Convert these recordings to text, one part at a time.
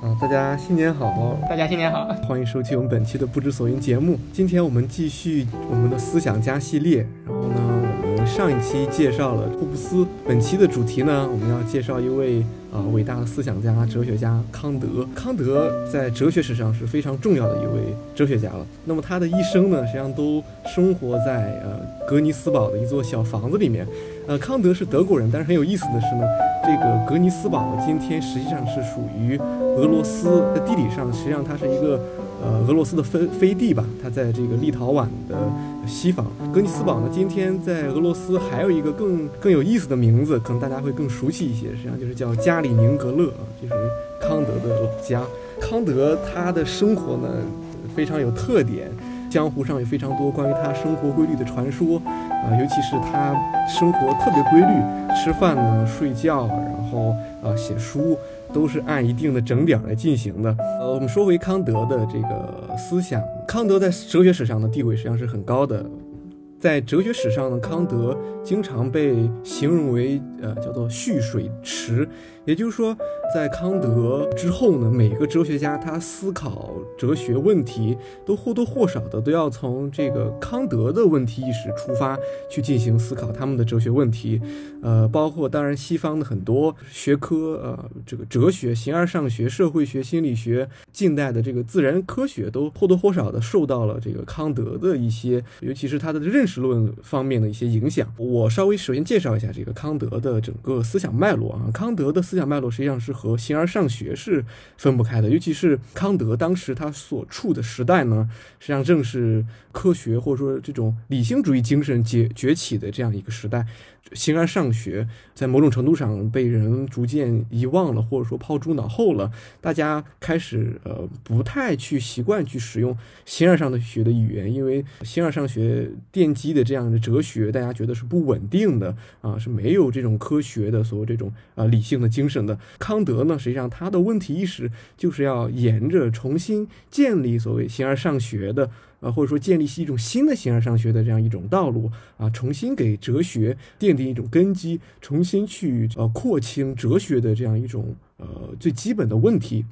啊，大家新年好！大家新年好！欢迎收听我们本期的不知所云节目。今天我们继续我们的思想家系列。然后呢，我们上一期介绍了霍布斯，本期的主题呢，我们要介绍一位啊伟大的思想家、哲学家康德。康德在哲学史上是非常重要的一位哲学家了。那么他的一生呢，实际上都生活在呃格尼斯堡的一座小房子里面。呃，康德是德国人，但是很有意思的是呢，这个格尼斯堡今天实际上是属于俄罗斯，在地理上实际上它是一个呃俄罗斯的飞飞地吧，它在这个立陶宛的西方。格尼斯堡呢，今天在俄罗斯还有一个更更有意思的名字，可能大家会更熟悉一些，实际上就是叫加里宁格勒啊，就是康德的老家。康德他的生活呢非常有特点。江湖上有非常多关于他生活规律的传说，啊，尤其是他生活特别规律，吃饭呢、睡觉，然后啊写书，都是按一定的整点来进行的。呃，我们说回康德的这个思想，康德在哲学史上的地位实际上是很高的。在哲学史上呢，康德经常被形容为呃叫做蓄水池，也就是说，在康德之后呢，每个哲学家他思考哲学问题都或多或少的都要从这个康德的问题意识出发去进行思考他们的哲学问题，呃，包括当然西方的很多学科，呃，这个哲学、形而上学、社会学、心理学，近代的这个自然科学都或多或少的受到了这个康德的一些，尤其是他的认。识论方面的一些影响，我我稍微首先介绍一下这个康德的整个思想脉络啊。康德的思想脉络实际上是和形而上学是分不开的，尤其是康德当时他所处的时代呢，实际上正是科学或者说这种理性主义精神崛崛起的这样一个时代。形而上学在某种程度上被人逐渐遗忘了，或者说抛诸脑后了。大家开始呃不太去习惯去使用形而上的学的语言，因为形而上学奠基的这样的哲学，大家觉得是不稳定的啊，是没有这种科学的所谓这种啊理性的精神的。康德呢，实际上他的问题意识就是要沿着重新建立所谓形而上学的。啊，或者说建立起一种新的形而上学的这样一种道路啊，重新给哲学奠定一种根基，重新去呃廓清哲学的这样一种呃最基本的问题。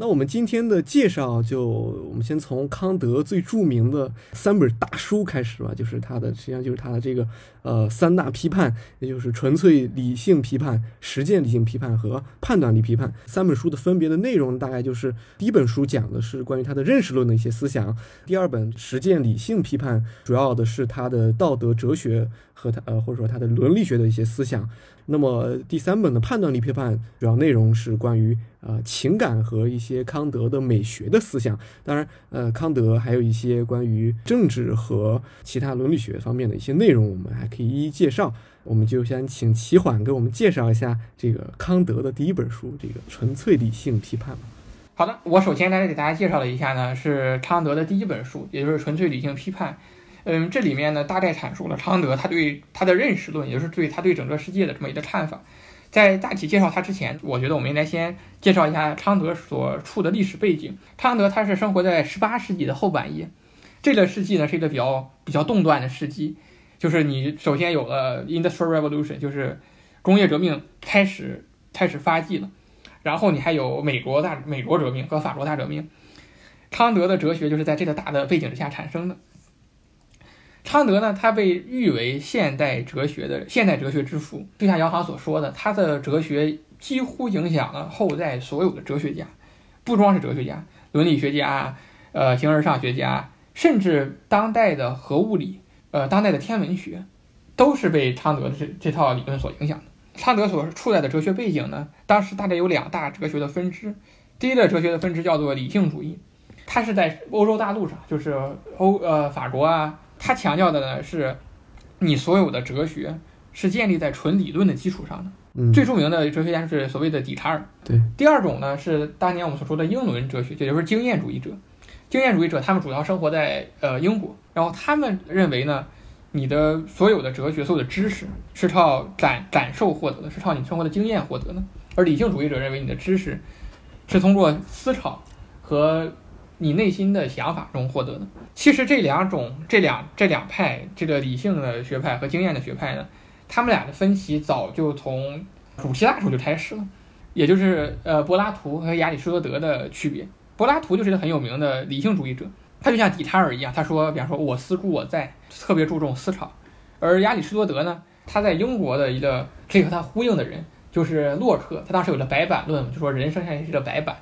那我们今天的介绍，就我们先从康德最著名的三本大书开始吧，就是他的，实际上就是他的这个呃三大批判，也就是纯粹理性批判、实践理性批判和判断力批判三本书的分别的内容，大概就是第一本书讲的是关于他的认识论的一些思想，第二本实践理性批判主要的是他的道德哲学和他呃或者说他的伦理学的一些思想。那么第三本的判断力批判主要内容是关于呃情感和一些康德的美学的思想。当然，呃，康德还有一些关于政治和其他伦理学方面的一些内容，我们还可以一一介绍。我们就先请齐缓给我们介绍一下这个康德的第一本书《这个纯粹理性批判》。好的，我首先来给大家介绍了一下呢，是康德的第一本书，也就是《纯粹理性批判》。嗯，这里面呢，大概阐述了康德他对他的认识论，也就是对他对整个世界的这么一个看法。在大体介绍他之前，我觉得我们应该先介绍一下康德所处的历史背景。康德他是生活在十八世纪的后半叶，这个世纪呢是一个比较比较动乱的世纪，就是你首先有了 Industrial Revolution，就是工业革命开始开始发迹了，然后你还有美国大美国革命和法国大革命。康德的哲学就是在这个大的背景之下产生的。康德呢，他被誉为现代哲学的现代哲学之父。就像杨航所说的，他的哲学几乎影响了后代所有的哲学家，不光是哲学家，伦理学家，呃，形而上学家，甚至当代的核物理，呃，当代的天文学，都是被康德的这这套理论所影响的。康德所处在的哲学背景呢，当时大概有两大哲学的分支。第一个哲学的分支叫做理性主义，它是在欧洲大陆上，就是欧呃法国啊。他强调的呢是，你所有的哲学是建立在纯理论的基础上的。嗯，最著名的哲学家是所谓的笛卡尔。对，第二种呢是当年我们所说的英伦哲学，也就是经验主义者。经验主义者他们主要生活在呃英国，然后他们认为呢，你的所有的哲学、所有的知识是靠感感受获得的，是靠你生活的经验获得的。而理性主义者认为你的知识是通过思考和你内心的想法中获得的。其实这两种、这两这两派，这个理性的学派和经验的学派呢，他们俩的分歧早就从古希腊时候就开始了。也就是呃柏拉图和亚里士多德的区别。柏拉图就是一个很有名的理性主义者，他就像笛卡尔一样，他说，比方说我思故我在，特别注重思潮。而亚里士多德呢，他在英国的一个可以和他呼应的人就是洛克，他当时有了白板论，就说人生下来是个白板，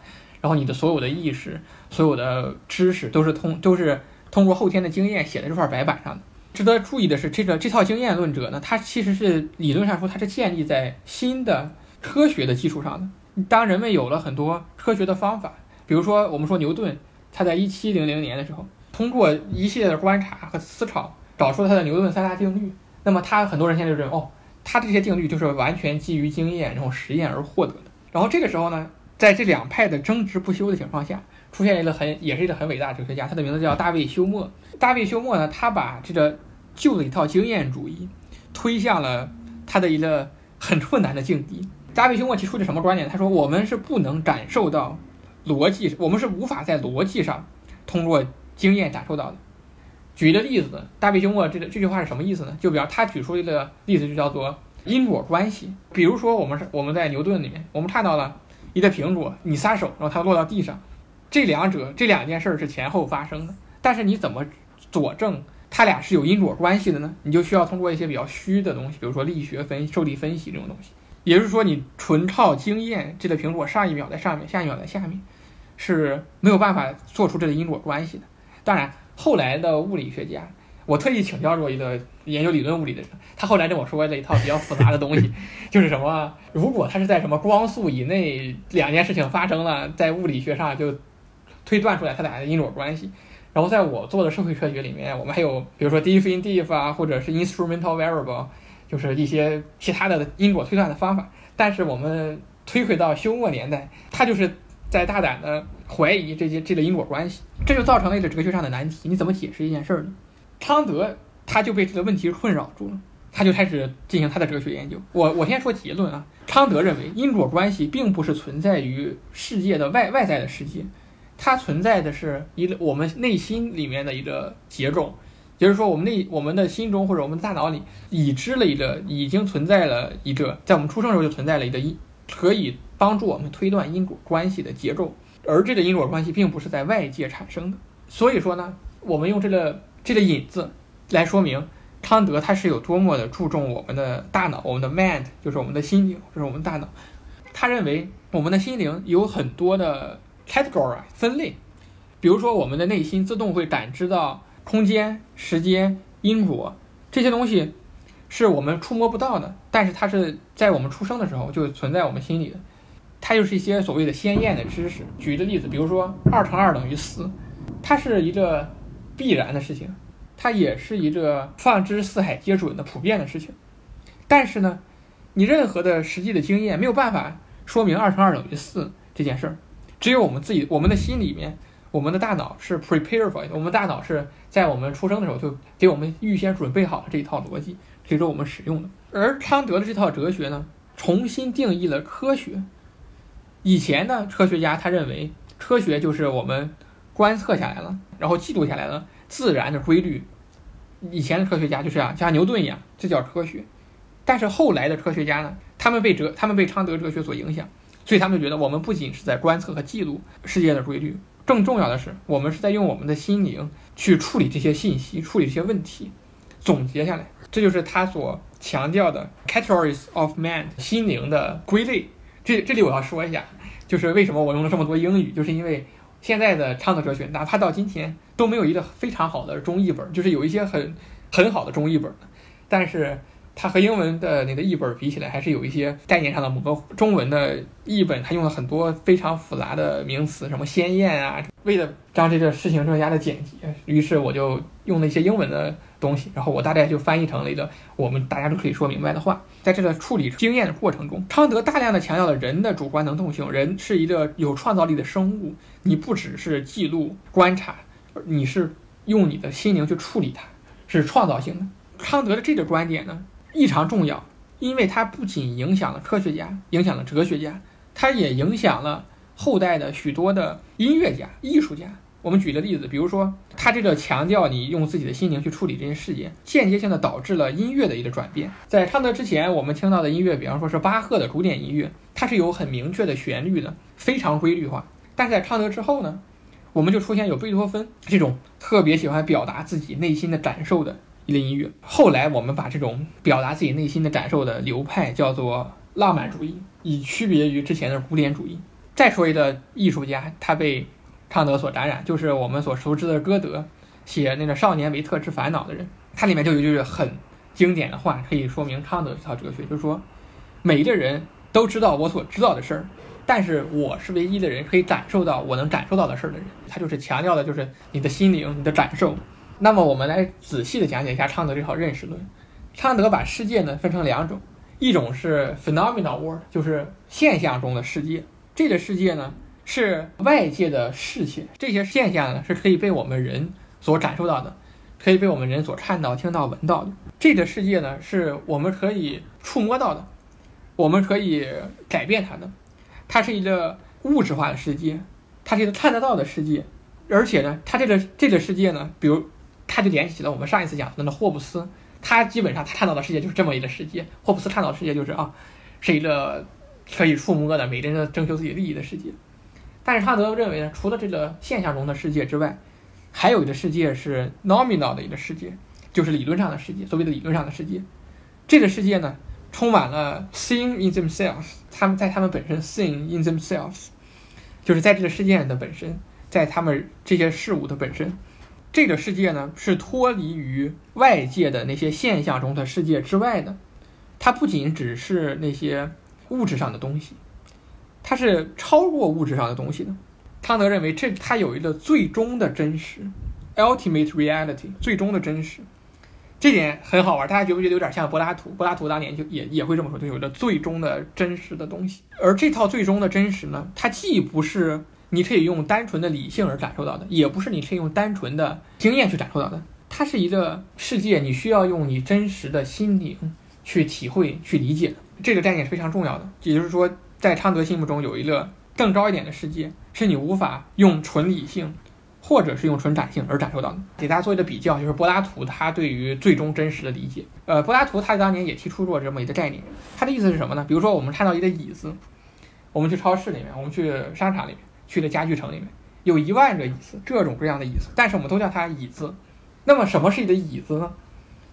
然后你的所有的意识、所有的知识都是通都是通过后天的经验写在这块白板上的。值得注意的是，这个这套经验论者呢，他其实是理论上说，他是建立在新的科学的基础上的。当人们有了很多科学的方法，比如说我们说牛顿，他在一七零零年的时候，通过一系列的观察和思考。找出了他的牛顿三大定律，那么他很多人现在就认为，哦，他这些定律就是完全基于经验然后实验而获得的。然后这个时候呢，在这两派的争执不休的情况下，出现一个很也是一个很伟大的哲学家，他的名字叫大卫休谟。大卫休谟呢，他把这个旧的一套经验主义推向了他的一个很困难的境地。大卫休谟提出的什么观点？他说，我们是不能感受到逻辑，我们是无法在逻辑上通过经验感受到的。举一个例子，大卫休谟这个这句话是什么意思呢？就比方他举出一个例子，就叫做因果关系。比如说，我们是我们在牛顿里面，我们看到了一个苹果，你撒手，然后它落到地上，这两者这两件事是前后发生的。但是你怎么佐证它俩是有因果关系的呢？你就需要通过一些比较虚的东西，比如说力学分、受力分析这种东西。也就是说，你纯靠经验，这个苹果上一秒在上面，下一秒在下面，是没有办法做出这个因果关系的。当然。后来的物理学家，我特意请教过一个研究理论物理的人，他后来跟我说了一套比较复杂的东西，就是什么，如果他是在什么光速以内，两件事情发生了，在物理学上就推断出来它俩的因果关系。然后在我做的社会科学里面，我们还有比如说 definitive 啊，或者是 instrumental variable，就是一些其他的因果推断的方法。但是我们推回到休谟年代，他就是在大胆的。怀疑这些这个因果关系，这就造成了一个哲学上的难题。你怎么解释一件事儿呢？康德他就被这个问题困扰住了，他就开始进行他的哲学研究。我我先说结论啊，康德认为因果关系并不是存在于世界的外外在的世界，它存在的是一个我们内心里面的一个结构，也就是说我们内我们的心中或者我们大脑里已知了一个已经存在了一个在我们出生时候就存在了一个因可以帮助我们推断因果关系的结构。而这个因果关系并不是在外界产生的，所以说呢，我们用这个这个引子来说明康德他是有多么的注重我们的大脑，我们的 mind 就是我们的心灵，就是我们大脑。他认为我们的心灵有很多的 category 分类，比如说我们的内心自动会感知到空间、时间、因果这些东西是我们触摸不到的，但是它是在我们出生的时候就存在我们心里的。它就是一些所谓的鲜艳的知识。举一个例子，比如说二乘二等于四，它是一个必然的事情，它也是一个放之四海皆准的普遍的事情。但是呢，你任何的实际的经验没有办法说明二乘二等于四这件事儿。只有我们自己，我们的心里面，我们的大脑是 prepare for it，我们大脑是在我们出生的时候就给我们预先准备好了这一套逻辑，随着我们使用的。而康德的这套哲学呢，重新定义了科学。以前呢科学家他认为科学就是我们观测下来了，然后记录下来了自然的规律。以前的科学家就是啊，像牛顿一样，这叫科学。但是后来的科学家呢，他们被哲，他们被昌德哲学所影响，所以他们觉得我们不仅是在观测和记录世界的规律，更重要的是我们是在用我们的心灵去处理这些信息，处理这些问题，总结下来。这就是他所强调的 categories of man 心灵的归类。这这里我要说一下。就是为什么我用了这么多英语，就是因为现在的昌德哲学，哪怕到今天都没有一个非常好的中译本，就是有一些很很好的中译本，但是它和英文的那个译本比起来，还是有一些概念上的模糊。中文的译本它用了很多非常复杂的名词，什么鲜艳啊，为了让这个事情更加的简洁，于是我就用了一些英文的。东西，然后我大概就翻译成了一个我们大家都可以说明白的话。在这个处理经验的过程中，康德大量的强调了人的主观能动性，人是一个有创造力的生物。你不只是记录观察，你是用你的心灵去处理它，是创造性的。康德的这个观点呢异常重要，因为它不仅影响了科学家，影响了哲学家，它也影响了后代的许多的音乐家、艺术家。我们举个例子，比如说他这个强调你用自己的心灵去处理这些事件，间接性的导致了音乐的一个转变。在昌德之前，我们听到的音乐，比方说是巴赫的古典音乐，它是有很明确的旋律的，非常规律化。但在昌德之后呢，我们就出现有贝多芬这种特别喜欢表达自己内心的感受的一类音乐。后来我们把这种表达自己内心的感受的流派叫做浪漫主义，以区别于之前的古典主义。再说一个艺术家，他被康德所感染，就是我们所熟知的歌德写那个《少年维特之烦恼》的人，他里面就有一句很经典的话，可以说明康德这套哲学，就是说，每一个人都知道我所知道的事儿，但是我是唯一的人可以感受到我能感受到的事儿的人。他就是强调的就是你的心灵、你的感受。那么我们来仔细的讲解一下康德这套认识论。康德把世界呢分成两种，一种是 phenomenal world，就是现象中的世界，这个世界呢。是外界的事情，这些现象呢是可以被我们人所感受到的，可以被我们人所看到、听到、闻到的。这个世界呢是我们可以触摸到的，我们可以改变它的。它是一个物质化的世界，它是一个看得到的世界。而且呢，它这个这个世界呢，比如，它就联系起了我们上一次讲的那霍布斯，他基本上他看到的世界就是这么一个世界。霍布斯看到的世界就是啊，是一个可以触摸的、每个人都征求自己利益的世界。但是康德认为呢，除了这个现象中的世界之外，还有一个世界是 nominal 的一个世界，就是理论上的世界。所谓的理论上的世界，这个世界呢，充满了 seeing in themselves，他们在他们本身 seeing in themselves，就是在这个世界的本身，在他们这些事物的本身，这个世界呢是脱离于外界的那些现象中的世界之外的，它不仅只是那些物质上的东西。它是超过物质上的东西的。康德认为，这它有一个最终的真实，ultimate reality，最终的真实。这点很好玩，大家觉不觉得有点像柏拉图？柏拉图当年就也也会这么说，就有着最终的真实的东西。而这套最终的真实呢，它既不是你可以用单纯的理性而感受到的，也不是你可以用单纯的经验去感受到的。它是一个世界，你需要用你真实的心灵去体会、去理解的。这个概念是非常重要的，也就是说。在昌德心目中，有一个更高一点的世界，是你无法用纯理性，或者是用纯感性而感受到的。给大家做一个比较，就是柏拉图他对于最终真实的理解。呃，柏拉图他当年也提出过这么一个概念，他的意思是什么呢？比如说，我们看到一个椅子，我们去超市里面，我们去商场里面，去的家具城里面，有一万个椅子，各种各样的椅子，但是我们都叫它椅子。那么，什么是一个椅子呢？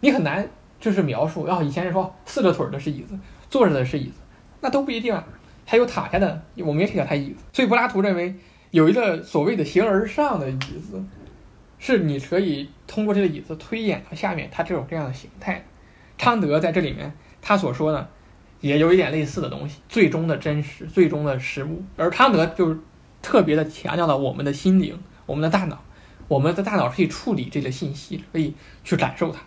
你很难就是描述。然后以前人说四个腿的是椅子，坐着的是椅子，那都不一定啊。还有躺下的，我们也可以叫它椅子。所以柏拉图认为有一个所谓的形而上的椅子，是你可以通过这个椅子推演到下面它这种这样的形态。康德在这里面他所说呢，也有一点类似的东西，最终的真实，最终的实物。而康德就是特别的强调了我们的心灵，我们的大脑，我们的大脑可以处理这个信息，可以去感受它。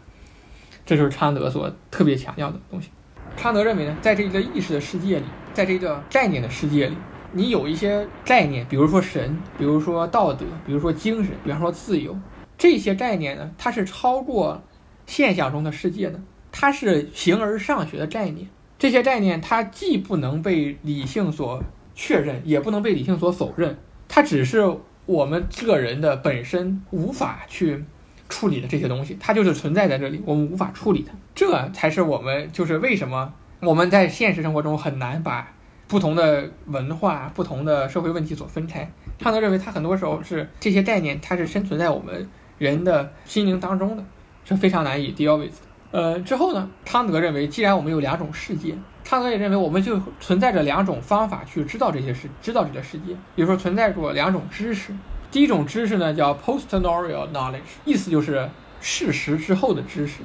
这就是康德所特别强调的东西。康德认为呢，在这个意识的世界里。在这个概念的世界里，你有一些概念，比如说神，比如说道德，比如说精神，比方说自由，这些概念呢，它是超过现象中的世界的，它是形而上学的概念。这些概念它既不能被理性所确认，也不能被理性所否认，它只是我们个人的本身无法去处理的这些东西，它就是存在在这里，我们无法处理它。这才是我们就是为什么。我们在现实生活中很难把不同的文化、不同的社会问题所分开。康德认为，他很多时候是这些概念，它是生存在我们人的心灵当中的，是非常难以 deal with 的。呃，之后呢，康德认为，既然我们有两种世界，康德也认为我们就存在着两种方法去知道这些事，知道这个世界。比如说，存在着两种知识。第一种知识呢，叫 posterior knowledge，意思就是事实之后的知识。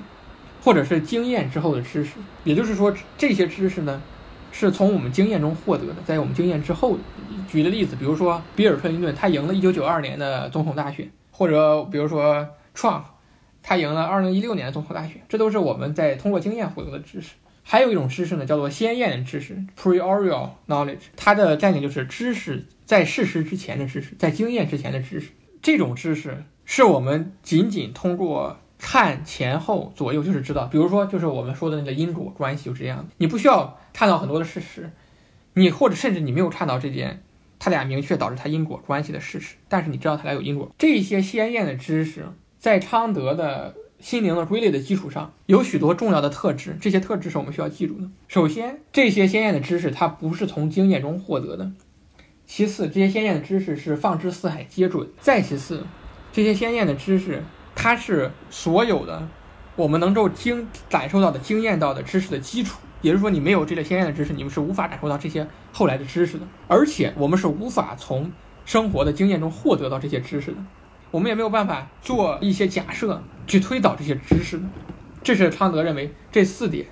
或者是经验之后的知识，也就是说，这些知识呢，是从我们经验中获得的，在我们经验之后。举个例子，比如说比尔·克林顿，他赢了一九九二年的总统大选，或者比如说 Trump，他赢了二零一六年的总统大选，这都是我们在通过经验获得的知识。还有一种知识呢，叫做先验知识 （priorial knowledge），它的概念就是知识在事实之前的知识，在经验之前的知识。这种知识是我们仅仅通过。看前后左右就是知道，比如说就是我们说的那个因果关系就是这样的，你不需要看到很多的事实，你或者甚至你没有看到这件他俩明确导致他因果关系的事实，但是你知道他俩有因果。这些鲜艳的知识，在昌德的心灵的归类的基础上，有许多重要的特质，这些特质是我们需要记住的。首先，这些鲜艳的知识它不是从经验中获得的；其次，这些鲜艳的知识是放之四海皆准；再其次，这些鲜艳的知识它是所有的我们能够经感受到的、经验到的知识的基础。也就是说，你没有这类鲜艳的知识，你们是无法感受到这些后来的知识的。而且，我们是无法从生活的经验中获得到这些知识的。我们也没有办法做一些假设去推导这些知识的。这是昌德认为这四点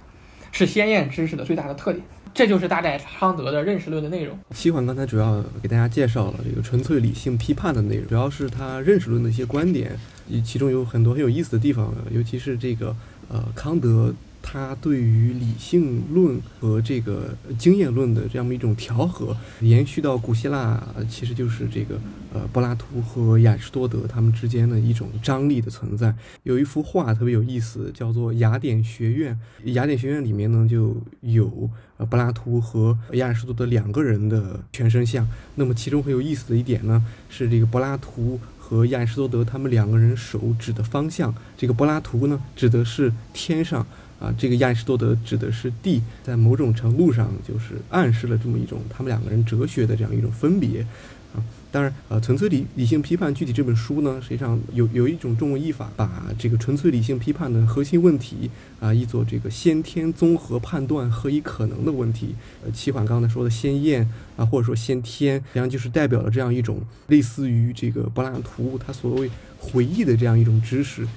是鲜艳知识的最大的特点。这就是大概康德的认识论的内容。七环刚才主要给大家介绍了这个纯粹理性批判的内容，主要是他认识论的一些观点，其中有很多很有意思的地方，尤其是这个呃康德。他对于理性论和这个经验论的这样一种调和，延续到古希腊，其实就是这个呃柏拉图和亚里士多德他们之间的一种张力的存在。有一幅画特别有意思，叫做《雅典学院》。雅典学院里面呢，就有呃柏拉图和亚里士多德两个人的全身像。那么其中很有意思的一点呢，是这个柏拉图和亚里士多德他们两个人手指的方向，这个柏拉图呢指的是天上。啊，这个亚里士多德指的是地，在某种程度上就是暗示了这么一种他们两个人哲学的这样一种分别。啊，当然，呃，纯粹理理性批判具体这本书呢，实际上有有一种中文译法，把这个纯粹理性批判的核心问题啊译作这个先天综合判断何以可能的问题。呃，齐缓刚才说的先验啊，或者说先天，实际上就是代表了这样一种类似于这个柏拉图他所谓回忆的这样一种知识。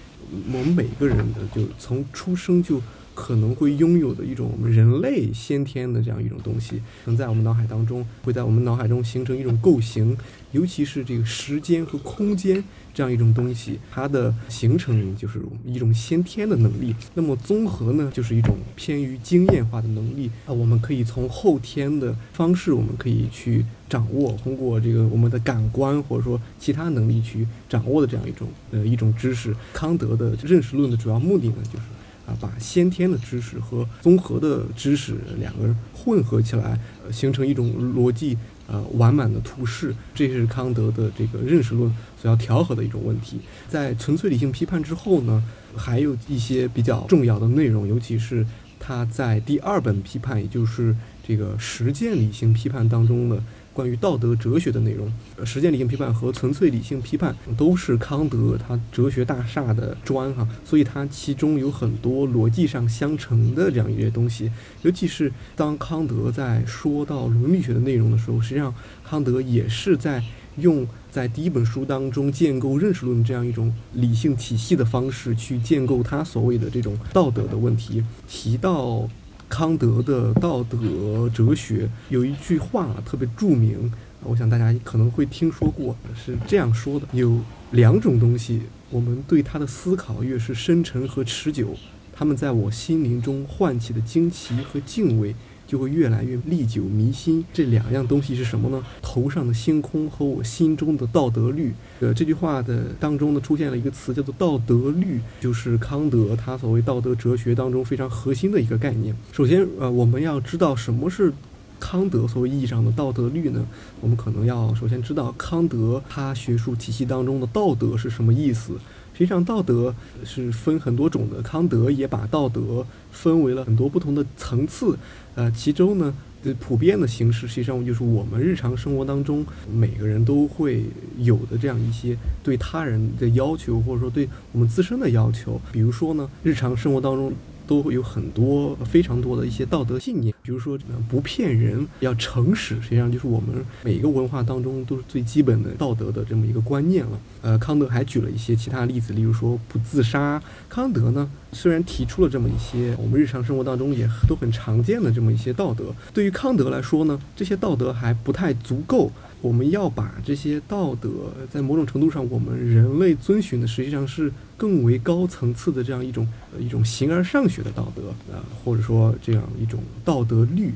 我们每个人的就从出生就可能会拥有的一种我们人类先天的这样一种东西，能在我们脑海当中会在我们脑海中形成一种构型，尤其是这个时间和空间这样一种东西，它的形成就是一种先天的能力。那么综合呢，就是一种偏于经验化的能力啊，我们可以从后天的方式，我们可以去掌握，通过这个我们的感官或者说其他能力去掌握的这样一种呃一种知识。康德的认识论的主要目的呢，就是。啊，把先天的知识和综合的知识两个人混合起来，形成一种逻辑呃完满的图式，这是康德的这个认识论所要调和的一种问题。在纯粹理性批判之后呢，还有一些比较重要的内容，尤其是他在第二本批判，也就是这个实践理性批判当中的。关于道德哲学的内容，实践理性批判和纯粹理性批判都是康德他哲学大厦的砖哈，所以它其中有很多逻辑上相乘的这样一些东西。尤其是当康德在说到伦理学的内容的时候，实际上康德也是在用在第一本书当中建构认识论这样一种理性体系的方式去建构他所谓的这种道德的问题，提到。康德的道德哲学有一句话特别著名，我想大家可能会听说过，是这样说的：有两种东西，我们对它的思考越是深沉和持久，他们在我心灵中唤起的惊奇和敬畏。就会越来越历久弥新。这两样东西是什么呢？头上的星空和我心中的道德律。呃，这句话的当中呢，出现了一个词，叫做道德律，就是康德他所谓道德哲学当中非常核心的一个概念。首先，呃，我们要知道什么是康德所谓意义上的道德律呢？我们可能要首先知道康德他学术体系当中的道德是什么意思。实际上，道德是分很多种的。康德也把道德分为了很多不同的层次。呃，其中呢，普遍的形式实际上就是我们日常生活当中每个人都会有的这样一些对他人的要求，或者说对我们自身的要求。比如说呢，日常生活当中。都会有很多非常多的一些道德信念，比如说不骗人，要诚实，实际上就是我们每一个文化当中都是最基本的道德的这么一个观念了。呃，康德还举了一些其他例子，例如说不自杀。康德呢，虽然提出了这么一些我们日常生活当中也都很常见的这么一些道德，对于康德来说呢，这些道德还不太足够。我们要把这些道德，在某种程度上，我们人类遵循的实际上是更为高层次的这样一种一种形而上学的道德啊，或者说这样一种道德律。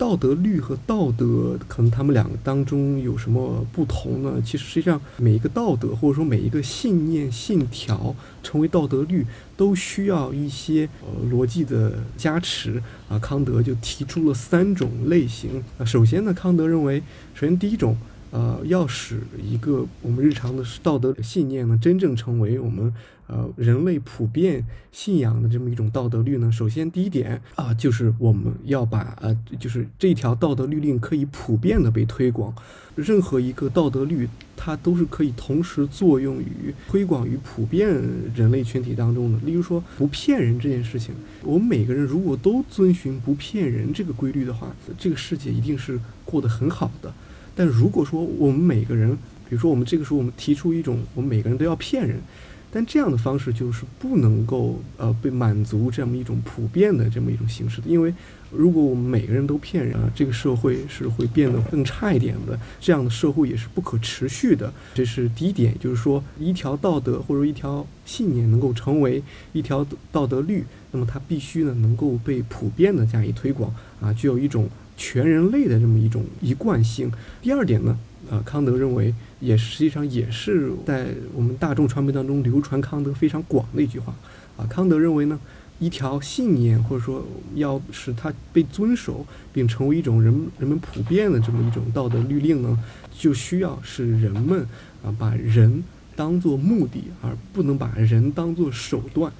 道德律和道德，可能他们两个当中有什么不同呢？其实实际上，每一个道德或者说每一个信念信条成为道德律，都需要一些呃逻辑的加持啊。康德就提出了三种类型啊。首先呢，康德认为，首先第一种。呃，要使一个我们日常的道德信念呢，真正成为我们呃人类普遍信仰的这么一种道德律呢，首先第一点啊，就是我们要把呃，就是这条道德律令可以普遍的被推广。任何一个道德律，它都是可以同时作用于推广于普遍人类群体当中的。例如说，不骗人这件事情，我们每个人如果都遵循不骗人这个规律的话，这个世界一定是过得很好的。但如果说我们每个人，比如说我们这个时候我们提出一种，我们每个人都要骗人，但这样的方式就是不能够呃被满足这样一种普遍的这么一种形式的，因为如果我们每个人都骗人啊，这个社会是会变得更差一点的，这样的社会也是不可持续的。这是第一点，就是说一条道德或者一条信念能够成为一条道德律，那么它必须呢能够被普遍的加以推广啊，具有一种。全人类的这么一种一贯性。第二点呢，呃，康德认为也实际上也是在我们大众传媒当中流传康德非常广的一句话啊。康德认为呢，一条信念或者说要使它被遵守并成为一种人人们普遍的这么一种道德律令呢，就需要是人们啊把人当做目的，而不能把人当做手段。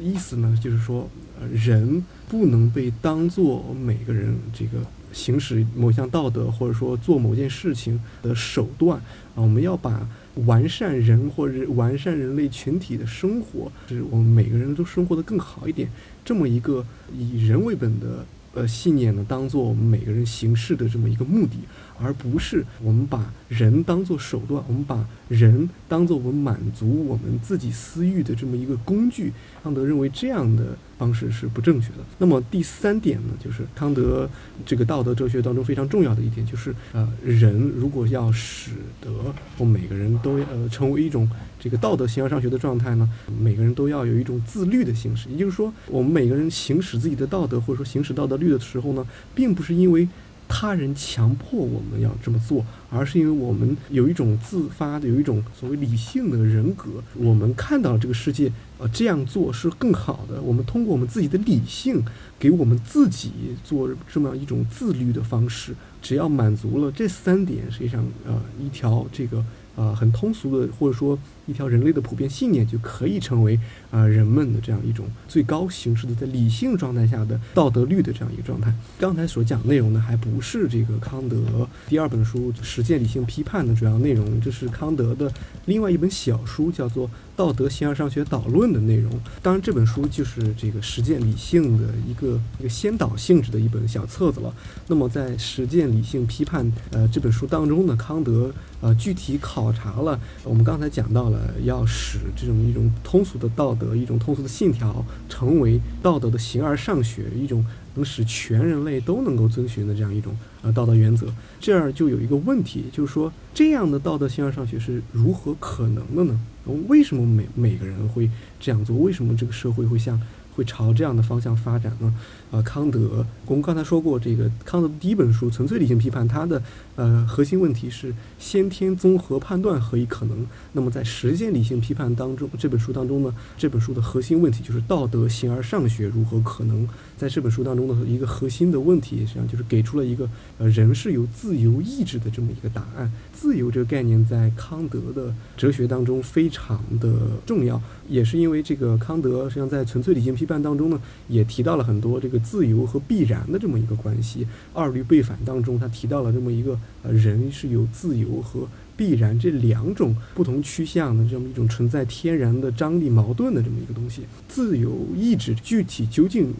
意思呢就是说，人不能被当做每个人这个。行使某项道德，或者说做某件事情的手段啊，我们要把完善人或者完善人类群体的生活，就是我们每个人都生活的更好一点，这么一个以人为本的呃信念呢，当做我们每个人行事的这么一个目的。而不是我们把人当做手段，我们把人当做我们满足我们自己私欲的这么一个工具。康德认为这样的方式是不正确的。那么第三点呢，就是康德这个道德哲学当中非常重要的一点，就是呃，人如果要使得我们每个人都呃成为一种这个道德形而上学的状态呢，每个人都要有一种自律的形式。也就是说，我们每个人行使自己的道德或者说行使道德律的时候呢，并不是因为。他人强迫我们要这么做，而是因为我们有一种自发的、有一种所谓理性的人格。我们看到这个世界，呃，这样做是更好的。我们通过我们自己的理性，给我们自己做这么一种自律的方式。只要满足了这三点，实际上，呃，一条这个。啊，很通俗的，或者说一条人类的普遍信念，就可以成为啊人们的这样一种最高形式的在理性状态下的道德律的这样一个状态。刚才所讲内容呢，还不是这个康德第二本书《实践理性批判》的主要内容，这是康德的另外一本小书，叫做《道德形而上学导论》的内容。当然，这本书就是这个实践理性的一个一个先导性质的一本小册子了。那么，在《实践理性批判》呃这本书当中呢，康德。呃，具体考察了我们刚才讲到了，呃要使这种一种通俗的道德，一种通俗的信条，成为道德的形而上学，一种能使全人类都能够遵循的这样一种呃道德原则。这样就有一个问题，就是说这样的道德形而上学是如何可能的呢？为什么每每个人会这样做？为什么这个社会会像？会朝这样的方向发展呢？啊，康德，我们刚才说过，这个康德的第一本书《纯粹理性批判》，它的呃核心问题是先天综合判断何以可能？那么在实践理性批判当中，这本书当中呢，这本书的核心问题就是道德形而上学如何可能？在这本书当中的一个核心的问题，实际上就是给出了一个呃人是有自由意志的这么一个答案。自由这个概念在康德的哲学当中非常的重要，也是因为这个康德实际上在《纯粹理性批判》当中呢，也提到了很多这个自由和必然的这么一个关系。二律背反当中，他提到了这么一个呃人是有自由和必然这两种不同趋向的这么一种存在天然的张力矛盾的这么一个东西。自由意志具体究竟？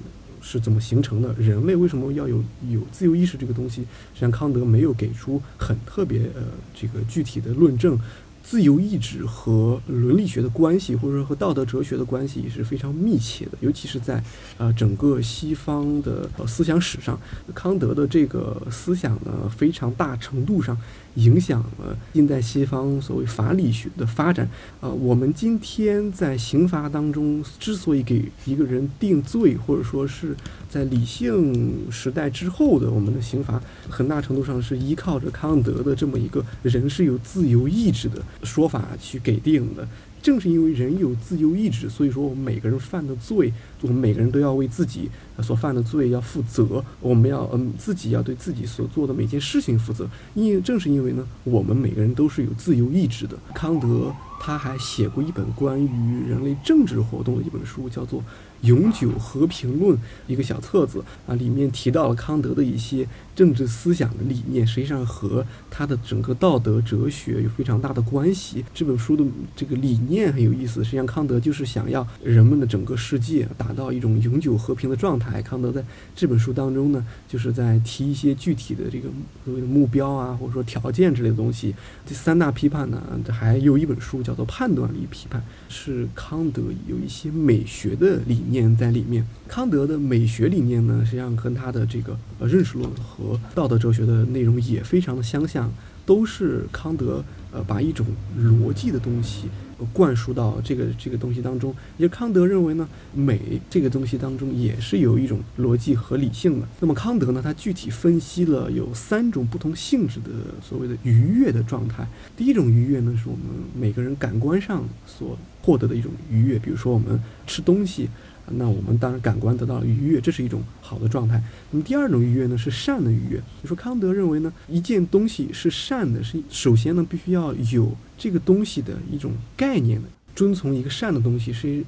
是怎么形成的？人类为什么要有有自由意识这个东西？实际上，康德没有给出很特别呃这个具体的论证。自由意志和伦理学的关系，或者说和道德哲学的关系也是非常密切的，尤其是在呃整个西方的思想史上，康德的这个思想呢，非常大程度上。影响了近代西方所谓法理学的发展。啊，我们今天在刑罚当中之所以给一个人定罪，或者说是在理性时代之后的我们的刑罚，很大程度上是依靠着康德的这么一个人是有自由意志的说法去给定的。正是因为人有自由意志，所以说我们每个人犯的罪，我们每个人都要为自己所犯的罪要负责。我们要嗯自己要对自己所做的每件事情负责。因正是因为呢，我们每个人都是有自由意志的。康德他还写过一本关于人类政治活动的一本书，叫做。永久和平论一个小册子啊，里面提到了康德的一些政治思想的理念，实际上和他的整个道德哲学有非常大的关系。这本书的这个理念很有意思，实际上康德就是想要人们的整个世界达到一种永久和平的状态。康德在这本书当中呢，就是在提一些具体的这个所谓的目标啊，或者说条件之类的东西。第三大批判呢，还有一本书叫做判断力批判，是康德有一些美学的理。念在里面，康德的美学理念呢，实际上跟他的这个呃认识论和道德哲学的内容也非常的相像，都是康德呃把一种逻辑的东西灌输到这个这个东西当中。也康德认为呢，美这个东西当中也是有一种逻辑和理性的。那么康德呢，他具体分析了有三种不同性质的所谓的愉悦的状态。第一种愉悦呢，是我们每个人感官上所获得的一种愉悦，比如说我们吃东西。那我们当然感官得到了愉悦，这是一种好的状态。那么第二种愉悦呢，是善的愉悦。你说康德认为呢，一件东西是善的，是首先呢必须要有这个东西的一种概念的，遵从一个善的东西是。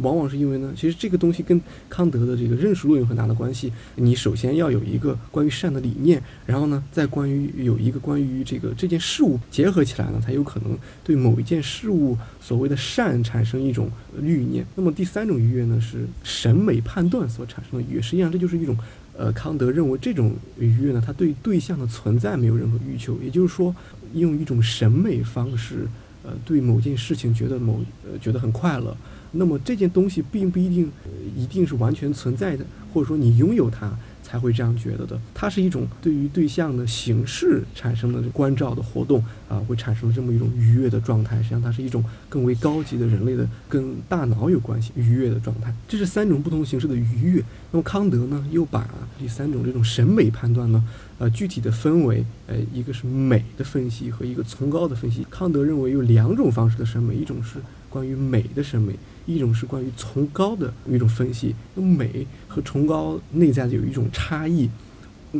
往往是因为呢，其实这个东西跟康德的这个认识论有很大的关系。你首先要有一个关于善的理念，然后呢，再关于有一个关于这个这件事物结合起来呢，才有可能对某一件事物所谓的善产生一种欲念。那么第三种愉悦呢，是审美判断所产生的愉悦。实际上这就是一种，呃，康德认为这种愉悦呢，它对对象的存在没有任何欲求，也就是说，用一种审美方式，呃，对某件事情觉得某呃觉得很快乐。那么这件东西并不一定一定是完全存在的，或者说你拥有它才会这样觉得的。它是一种对于对象的形式产生的关照的活动啊，会产生这么一种愉悦的状态。实际上，它是一种更为高级的人类的跟大脑有关系愉悦的状态。这是三种不同形式的愉悦。那么康德呢，又把第三种这种审美判断呢，呃，具体的分为呃，一个是美的分析和一个崇高的分析。康德认为有两种方式的审美，一种是关于美的审美。一种是关于崇高的一种分析，那美和崇高内在的有一种差异，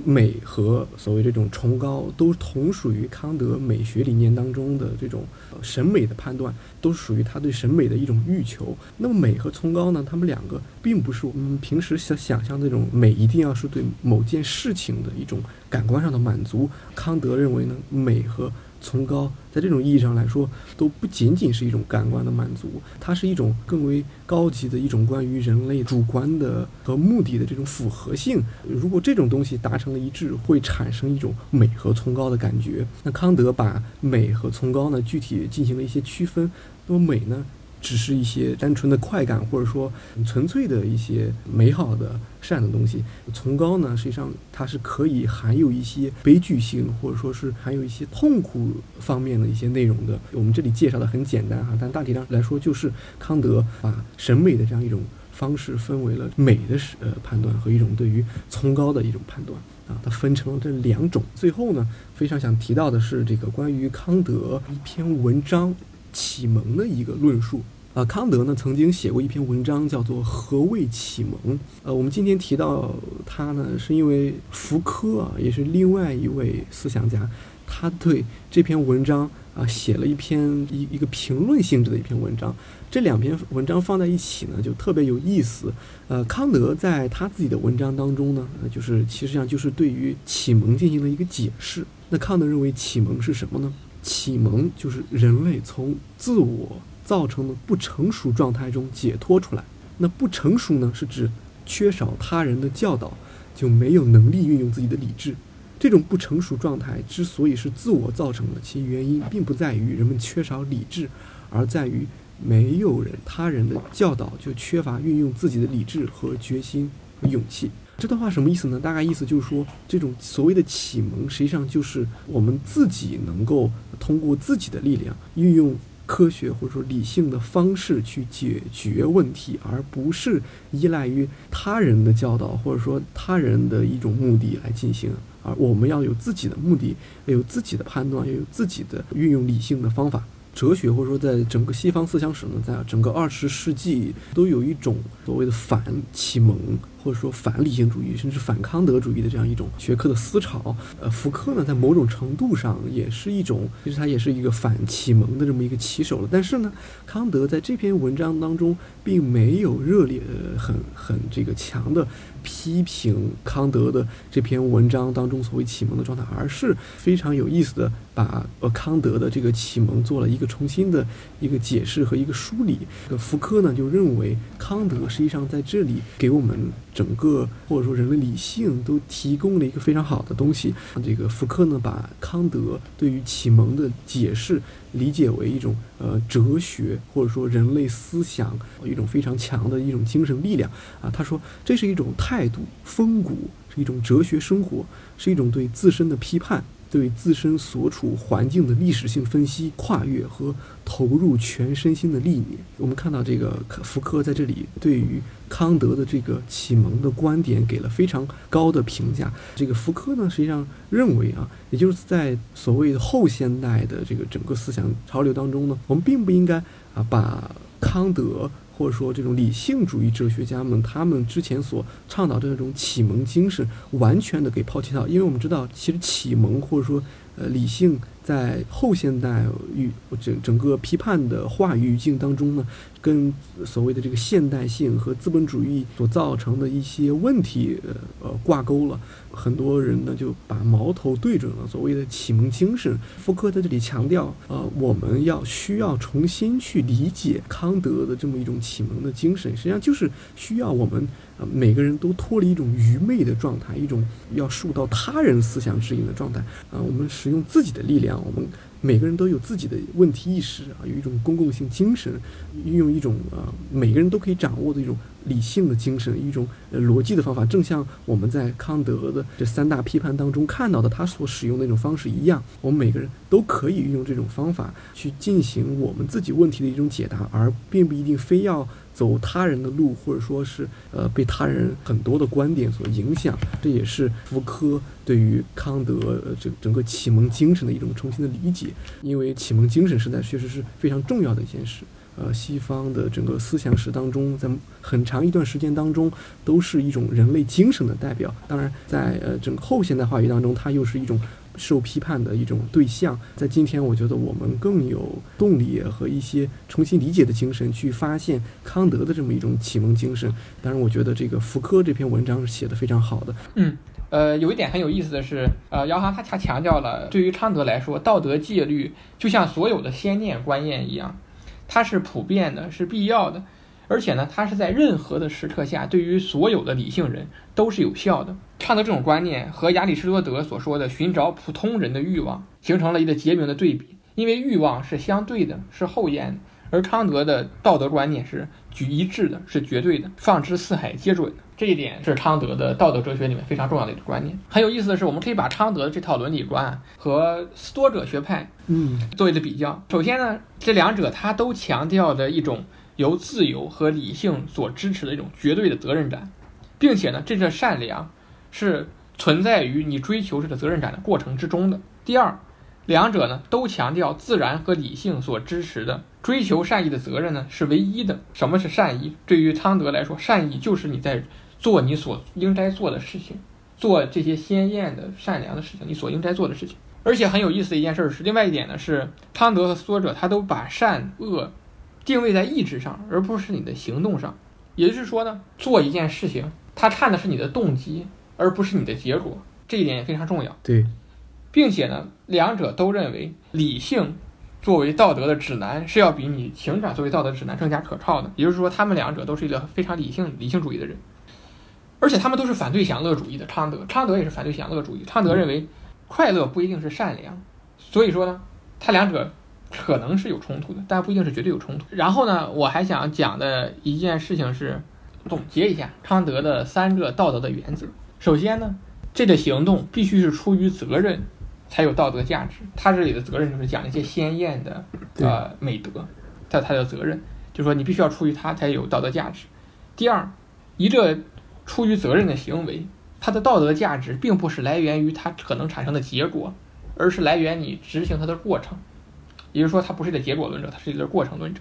美和所谓这种崇高都同属于康德美学理念当中的这种审美的判断，都属于他对审美的一种欲求。那么美和崇高呢，他们两个并不是我们平时想想象那种美一定要是对某件事情的一种感官上的满足。康德认为呢，美和崇高，在这种意义上来说，都不仅仅是一种感官的满足，它是一种更为高级的一种关于人类主观的和目的的这种符合性。如果这种东西达成了一致，会产生一种美和崇高的感觉。那康德把美和崇高呢，具体进行了一些区分。那么美呢？只是一些单纯的快感，或者说纯粹的一些美好的善的东西。崇高呢，实际上它是可以含有一些悲剧性，或者说是含有一些痛苦方面的一些内容的。我们这里介绍的很简单哈，但大体上来说，就是康德把审美的这样一种方式分为了美的呃判断和一种对于崇高的一种判断啊，它分成了这两种。最后呢，非常想提到的是这个关于康德一篇文章。启蒙的一个论述啊，康德呢曾经写过一篇文章，叫做《何谓启蒙》。呃，我们今天提到他呢，是因为福柯啊，也是另外一位思想家，他对这篇文章啊写了一篇一一个评论性质的一篇文章。这两篇文章放在一起呢，就特别有意思。呃，康德在他自己的文章当中呢，就是其实上就是对于启蒙进行了一个解释。那康德认为启蒙是什么呢？启蒙就是人类从自我造成的不成熟状态中解脱出来。那不成熟呢，是指缺少他人的教导，就没有能力运用自己的理智。这种不成熟状态之所以是自我造成的，其原因并不在于人们缺少理智，而在于没有人他人的教导，就缺乏运用自己的理智和决心和勇气。这段话什么意思呢？大概意思就是说，这种所谓的启蒙，实际上就是我们自己能够通过自己的力量，运用科学或者说理性的方式去解决问题，而不是依赖于他人的教导或者说他人的一种目的来进行。而我们要有自己的目的，要有自己的判断，要有自己的运用理性的方法。哲学或者说在整个西方思想史呢，在整个二十世纪都有一种所谓的反启蒙。或者说反理性主义，甚至反康德主义的这样一种学科的思潮，呃，福柯呢，在某种程度上也是一种，其实他也是一个反启蒙的这么一个旗手了。但是呢，康德在这篇文章当中并没有热烈的、很很这个强的批评康德的这篇文章当中所谓启蒙的状态，而是非常有意思的把呃康德的这个启蒙做了一个重新的一个解释和一个梳理。这个福柯呢就认为康德实际上在这里给我们。整个或者说人类理性都提供了一个非常好的东西。这个福柯呢，把康德对于启蒙的解释理解为一种呃哲学，或者说人类思想一种非常强的一种精神力量啊。他说这是一种态度风骨，是一种哲学生活，是一种对自身的批判。对自身所处环境的历史性分析、跨越和投入全身心的历练，我们看到这个福柯在这里对于康德的这个启蒙的观点给了非常高的评价。这个福柯呢，实际上认为啊，也就是在所谓的后现代的这个整个思想潮流当中呢，我们并不应该啊把康德。或者说，这种理性主义哲学家们，他们之前所倡导的这种启蒙精神，完全的给抛弃掉，因为我们知道，其实启蒙或者说，呃，理性。在后现代语整整个批判的话语语境当中呢，跟所谓的这个现代性和资本主义所造成的一些问题呃呃挂钩了。很多人呢就把矛头对准了所谓的启蒙精神。福柯在这里强调，呃，我们要需要重新去理解康德的这么一种启蒙的精神，实际上就是需要我们呃每个人都脱离一种愚昧的状态，一种要受到他人思想指引的状态啊，我们使用自己的力量。我们每个人都有自己的问题意识啊，有一种公共性精神，运用一种啊每个人都可以掌握的一种理性的精神，一种呃逻辑的方法，正像我们在康德的这三大批判当中看到的他所使用的那种方式一样，我们每个人都可以运用这种方法去进行我们自己问题的一种解答，而并不一定非要。走他人的路，或者说是呃被他人很多的观点所影响，这也是福柯对于康德这整个启蒙精神的一种重新的理解。因为启蒙精神实在确实是非常重要的一件事。呃，西方的整个思想史当中，在很长一段时间当中，都是一种人类精神的代表。当然，在呃整个后现代话语当中，它又是一种。受批判的一种对象，在今天，我觉得我们更有动力和一些重新理解的精神，去发现康德的这么一种启蒙精神。当然，我觉得这个福柯这篇文章是写的非常好的。嗯，呃，有一点很有意思的是，呃，姚航他他强调了，对于康德来说，道德戒律就像所有的先念观念一样，它是普遍的，是必要的。而且呢，它是在任何的时刻下，对于所有的理性人都是有效的。倡导这种观念和亚里士多德所说的寻找普通人的欲望形成了一个截明的对比，因为欲望是相对的，是后延的，而康德的道德观念是举一致的，是绝对的，放之四海皆准的。这一点是康德的道德哲学里面非常重要的一个观念。很有意思的是，我们可以把康德的这套伦理观和斯多葛学派，嗯，做一个比较。首先呢，这两者他都强调的一种。由自由和理性所支持的一种绝对的责任感，并且呢，这个善良是存在于你追求这个责任感的过程之中的。第二，两者呢都强调自然和理性所支持的追求善意的责任呢是唯一的。什么是善意？对于汤德来说，善意就是你在做你所应该做的事情，做这些鲜艳的善良的事情，你所应该做的事情。而且很有意思的一件事是，另外一点呢是汤德和作者他都把善恶。定位在意志上，而不是你的行动上。也就是说呢，做一件事情，他看的是你的动机，而不是你的结果。这一点也非常重要。对，并且呢，两者都认为理性作为道德的指南是要比你情感作为道德指南更加可靠的。也就是说，他们两者都是一个非常理性、理性主义的人，而且他们都是反对享乐主义的。昌德，昌德也是反对享乐主义。昌德认为快乐不一定是善良，所以说呢，他两者。可能是有冲突的，但不一定是绝对有冲突。然后呢，我还想讲的一件事情是，总结一下康德的三个道德的原则。首先呢，这个行动必须是出于责任，才有道德价值。他这里的责任就是讲一些鲜艳的呃美德，他他的责任就是说你必须要出于他才有道德价值。第二，一个出于责任的行为，它的道德价值并不是来源于它可能产生的结果，而是来源你执行它的过程。也就是说，它不是一个结果论者，它是一个过程论者。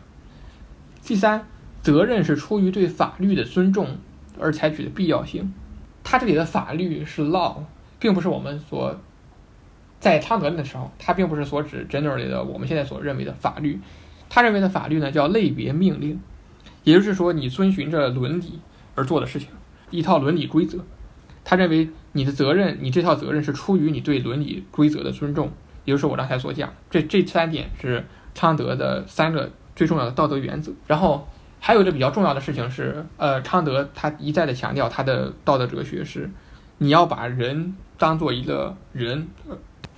第三，责任是出于对法律的尊重而采取的必要性。他这里的法律是 law，并不是我们所在康德的时候，他并不是所指 generally 的我们现在所认为的法律。他认为的法律呢，叫类别命令，也就是说，你遵循着伦理而做的事情，一套伦理规则。他认为你的责任，你这套责任是出于你对伦理规则的尊重，也就是我刚才所讲，这这三点是康德的三个最重要的道德原则。然后还有一个比较重要的事情是，呃，康德他一再的强调他的道德哲学是，你要把人当做一个人，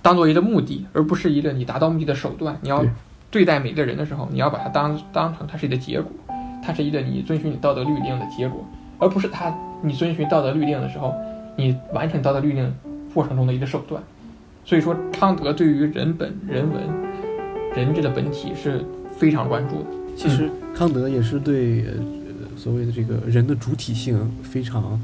当做一个目的，而不是一个你达到目的的手段。你要对待每个人的时候，你要把它当当成它是一个结果，它是一个你遵循你道德律令的结果，而不是它你遵循道德律令的时候。你完成道德律令过程中的一个手段，所以说康德对于人本、人文、人这个本体是非常关注的。其实康德也是对呃所谓的这个人的主体性非常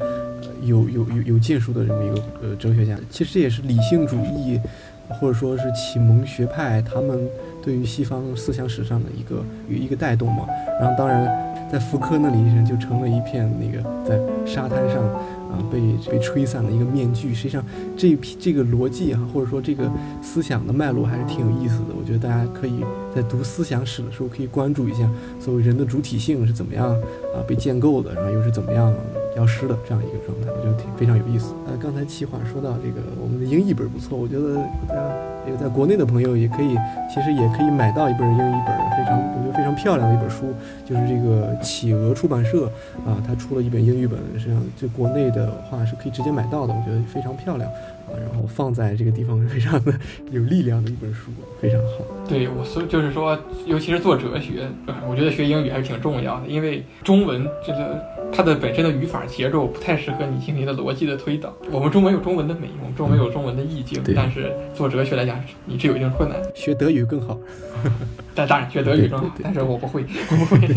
有有有有建树的这么一个呃哲学家。其实这也是理性主义或者说是启蒙学派他们对于西方思想史上的一个一个带动嘛。然后当然在福柯那里就成了一片那个在沙滩上。啊，被被吹散的一个面具。实际上，这批这个逻辑啊，或者说这个思想的脉络还是挺有意思的。我觉得大家可以在读思想史的时候，可以关注一下所谓人的主体性是怎么样啊被建构的，然后又是怎么样消失的这样一个状态。我觉得挺非常有意思。呃，刚才齐华说到这个我们的英译本不错，我觉得大家有在国内的朋友也可以，其实也可以买到一本英译本，非常我觉得非常漂亮的一本书，就是这个企鹅出版社啊，它出了一本英语本，实际上就国内的。话是可以直接买到的，我觉得非常漂亮啊，然后放在这个地方非常的 有力量的一本书，非常好。对我所就是说，尤其是做哲学，我觉得学英语还是挺重要的，因为中文这个它的本身的语法结构不太适合你进行的逻辑的推导。我们中文有中文的美，我们中文有中文的意境，但是做哲学来讲，你是有一定困难。学德语更好。但当然学德语更好，但是我不会，我不会。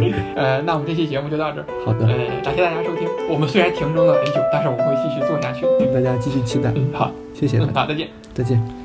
呃，那我们这期节目就到这儿。好的。呃，感谢大家收听。我们虽然停更了很久，但是我们会继续做下去。大家继续期待。嗯，好，谢谢。嗯好，再见。再见。